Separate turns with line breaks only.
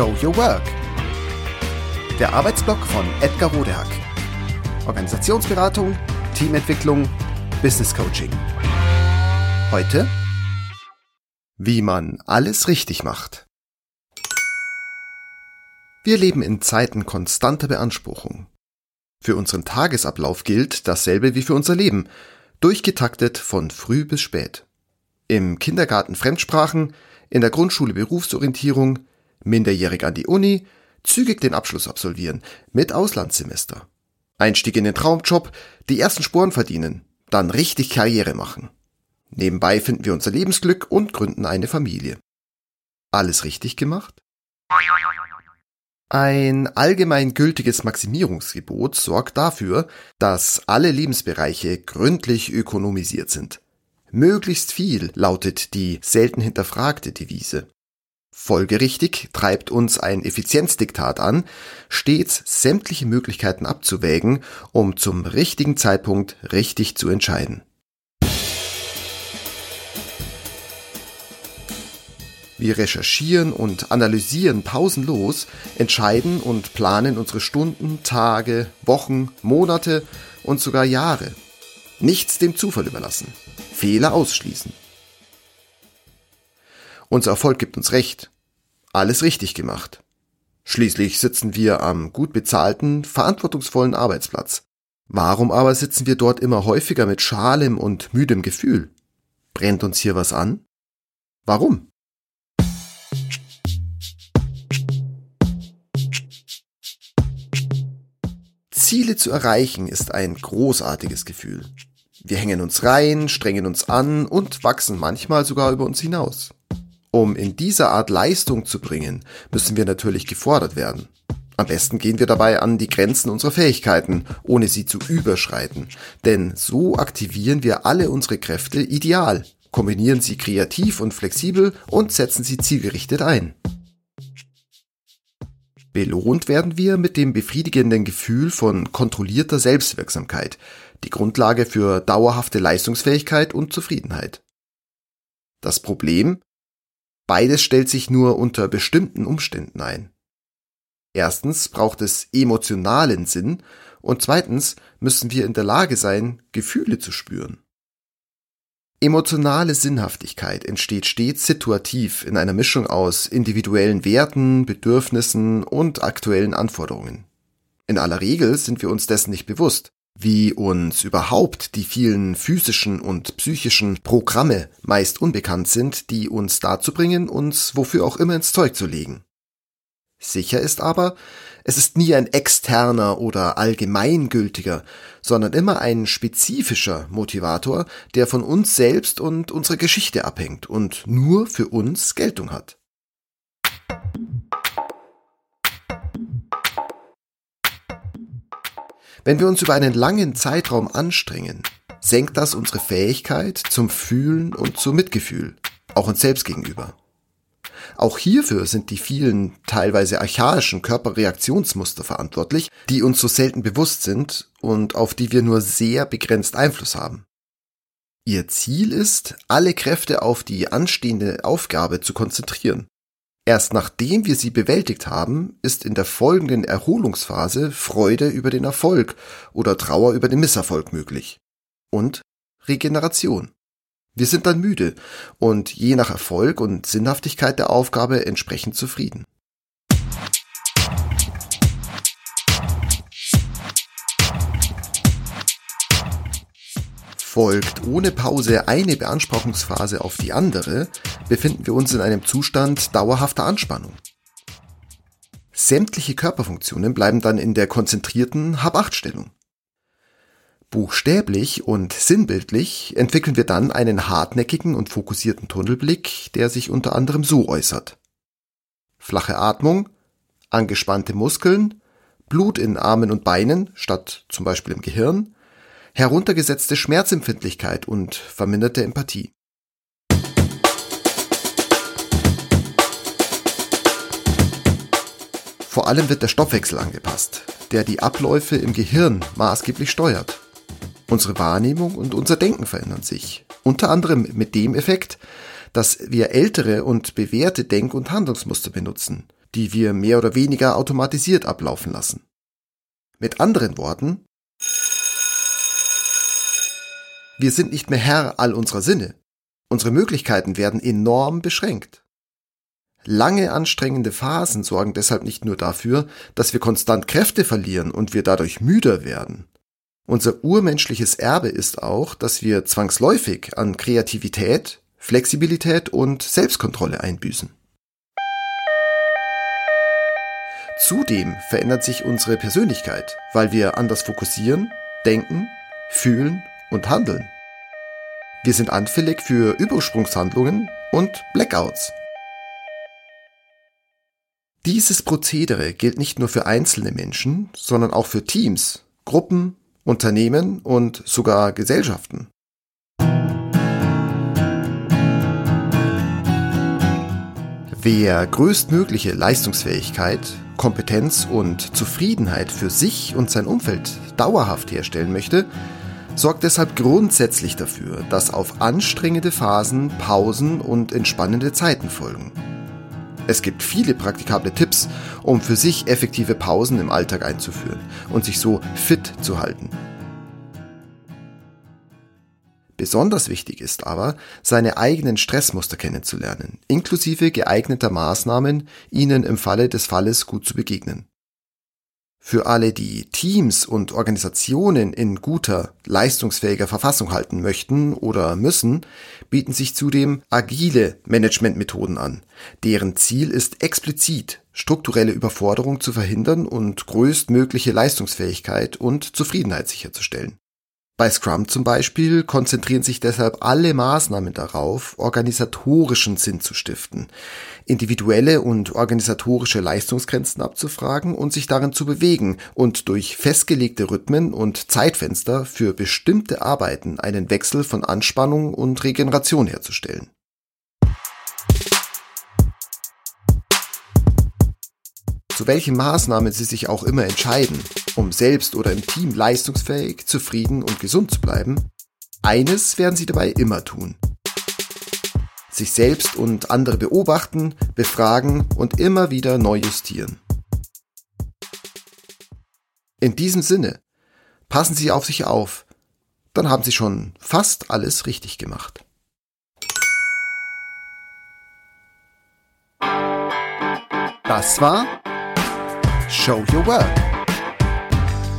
Show Your Work. Der Arbeitsblock von Edgar Rodehack. Organisationsberatung, Teamentwicklung, Business Coaching. Heute, wie man alles richtig macht. Wir leben in Zeiten konstanter Beanspruchung. Für unseren Tagesablauf gilt dasselbe wie für unser Leben, durchgetaktet von früh bis spät. Im Kindergarten Fremdsprachen, in der Grundschule Berufsorientierung, minderjährig an die Uni, zügig den Abschluss absolvieren, mit Auslandssemester. Einstieg in den Traumjob, die ersten Sporen verdienen, dann richtig Karriere machen. Nebenbei finden wir unser Lebensglück und gründen eine Familie. Alles richtig gemacht? Ein allgemein gültiges Maximierungsgebot sorgt dafür, dass alle Lebensbereiche gründlich ökonomisiert sind. Möglichst viel lautet die selten hinterfragte Devise. Folgerichtig treibt uns ein Effizienzdiktat an, stets sämtliche Möglichkeiten abzuwägen, um zum richtigen Zeitpunkt richtig zu entscheiden. Wir recherchieren und analysieren pausenlos, entscheiden und planen unsere Stunden, Tage, Wochen, Monate und sogar Jahre. Nichts dem Zufall überlassen. Fehler ausschließen. Unser Erfolg gibt uns recht. Alles richtig gemacht. Schließlich sitzen wir am gut bezahlten, verantwortungsvollen Arbeitsplatz. Warum aber sitzen wir dort immer häufiger mit schalem und müdem Gefühl? Brennt uns hier was an? Warum? Ziele zu erreichen ist ein großartiges Gefühl. Wir hängen uns rein, strengen uns an und wachsen manchmal sogar über uns hinaus. Um in dieser Art Leistung zu bringen, müssen wir natürlich gefordert werden. Am besten gehen wir dabei an die Grenzen unserer Fähigkeiten, ohne sie zu überschreiten. Denn so aktivieren wir alle unsere Kräfte ideal, kombinieren sie kreativ und flexibel und setzen sie zielgerichtet ein. Belohnt werden wir mit dem befriedigenden Gefühl von kontrollierter Selbstwirksamkeit, die Grundlage für dauerhafte Leistungsfähigkeit und Zufriedenheit. Das Problem? Beides stellt sich nur unter bestimmten Umständen ein. Erstens braucht es emotionalen Sinn und zweitens müssen wir in der Lage sein, Gefühle zu spüren. Emotionale Sinnhaftigkeit entsteht stets situativ in einer Mischung aus individuellen Werten, Bedürfnissen und aktuellen Anforderungen. In aller Regel sind wir uns dessen nicht bewusst, wie uns überhaupt die vielen physischen und psychischen Programme meist unbekannt sind, die uns dazu bringen, uns wofür auch immer ins Zeug zu legen. Sicher ist aber, es ist nie ein externer oder allgemeingültiger, sondern immer ein spezifischer Motivator, der von uns selbst und unserer Geschichte abhängt und nur für uns Geltung hat. Wenn wir uns über einen langen Zeitraum anstrengen, senkt das unsere Fähigkeit zum Fühlen und zum Mitgefühl, auch uns selbst gegenüber. Auch hierfür sind die vielen teilweise archaischen Körperreaktionsmuster verantwortlich, die uns so selten bewusst sind und auf die wir nur sehr begrenzt Einfluss haben. Ihr Ziel ist, alle Kräfte auf die anstehende Aufgabe zu konzentrieren. Erst nachdem wir sie bewältigt haben, ist in der folgenden Erholungsphase Freude über den Erfolg oder Trauer über den Misserfolg möglich. Und Regeneration. Wir sind dann müde und je nach Erfolg und Sinnhaftigkeit der Aufgabe entsprechend zufrieden. Folgt ohne Pause eine Beanspruchungsphase auf die andere, befinden wir uns in einem Zustand dauerhafter Anspannung. Sämtliche Körperfunktionen bleiben dann in der konzentrierten Hab-Acht-Stellung. Buchstäblich und sinnbildlich entwickeln wir dann einen hartnäckigen und fokussierten Tunnelblick, der sich unter anderem so äußert. Flache Atmung, angespannte Muskeln, Blut in Armen und Beinen statt zum Beispiel im Gehirn, heruntergesetzte Schmerzempfindlichkeit und verminderte Empathie. Vor allem wird der Stoffwechsel angepasst, der die Abläufe im Gehirn maßgeblich steuert. Unsere Wahrnehmung und unser Denken verändern sich. Unter anderem mit dem Effekt, dass wir ältere und bewährte Denk- und Handlungsmuster benutzen, die wir mehr oder weniger automatisiert ablaufen lassen. Mit anderen Worten, wir sind nicht mehr Herr all unserer Sinne. Unsere Möglichkeiten werden enorm beschränkt. Lange anstrengende Phasen sorgen deshalb nicht nur dafür, dass wir konstant Kräfte verlieren und wir dadurch müder werden. Unser urmenschliches Erbe ist auch, dass wir zwangsläufig an Kreativität, Flexibilität und Selbstkontrolle einbüßen. Zudem verändert sich unsere Persönlichkeit, weil wir anders fokussieren, denken, fühlen und handeln. Wir sind anfällig für Übersprungshandlungen und Blackouts. Dieses Prozedere gilt nicht nur für einzelne Menschen, sondern auch für Teams, Gruppen, Unternehmen und sogar Gesellschaften. Wer größtmögliche Leistungsfähigkeit, Kompetenz und Zufriedenheit für sich und sein Umfeld dauerhaft herstellen möchte, sorgt deshalb grundsätzlich dafür, dass auf anstrengende Phasen Pausen und entspannende Zeiten folgen. Es gibt viele praktikable Tipps, um für sich effektive Pausen im Alltag einzuführen und sich so fit zu halten. Besonders wichtig ist aber, seine eigenen Stressmuster kennenzulernen, inklusive geeigneter Maßnahmen, ihnen im Falle des Falles gut zu begegnen. Für alle, die Teams und Organisationen in guter, leistungsfähiger Verfassung halten möchten oder müssen, bieten sich zudem agile Managementmethoden an, deren Ziel ist explizit, strukturelle Überforderung zu verhindern und größtmögliche Leistungsfähigkeit und Zufriedenheit sicherzustellen. Bei Scrum zum Beispiel konzentrieren sich deshalb alle Maßnahmen darauf, organisatorischen Sinn zu stiften, individuelle und organisatorische Leistungsgrenzen abzufragen und sich darin zu bewegen und durch festgelegte Rhythmen und Zeitfenster für bestimmte Arbeiten einen Wechsel von Anspannung und Regeneration herzustellen. zu welchen Maßnahmen sie sich auch immer entscheiden, um selbst oder im Team leistungsfähig, zufrieden und gesund zu bleiben, eines werden sie dabei immer tun. Sich selbst und andere beobachten, befragen und immer wieder neu justieren. In diesem Sinne, passen Sie auf sich auf, dann haben Sie schon fast alles richtig gemacht.
Das war Show Your Work.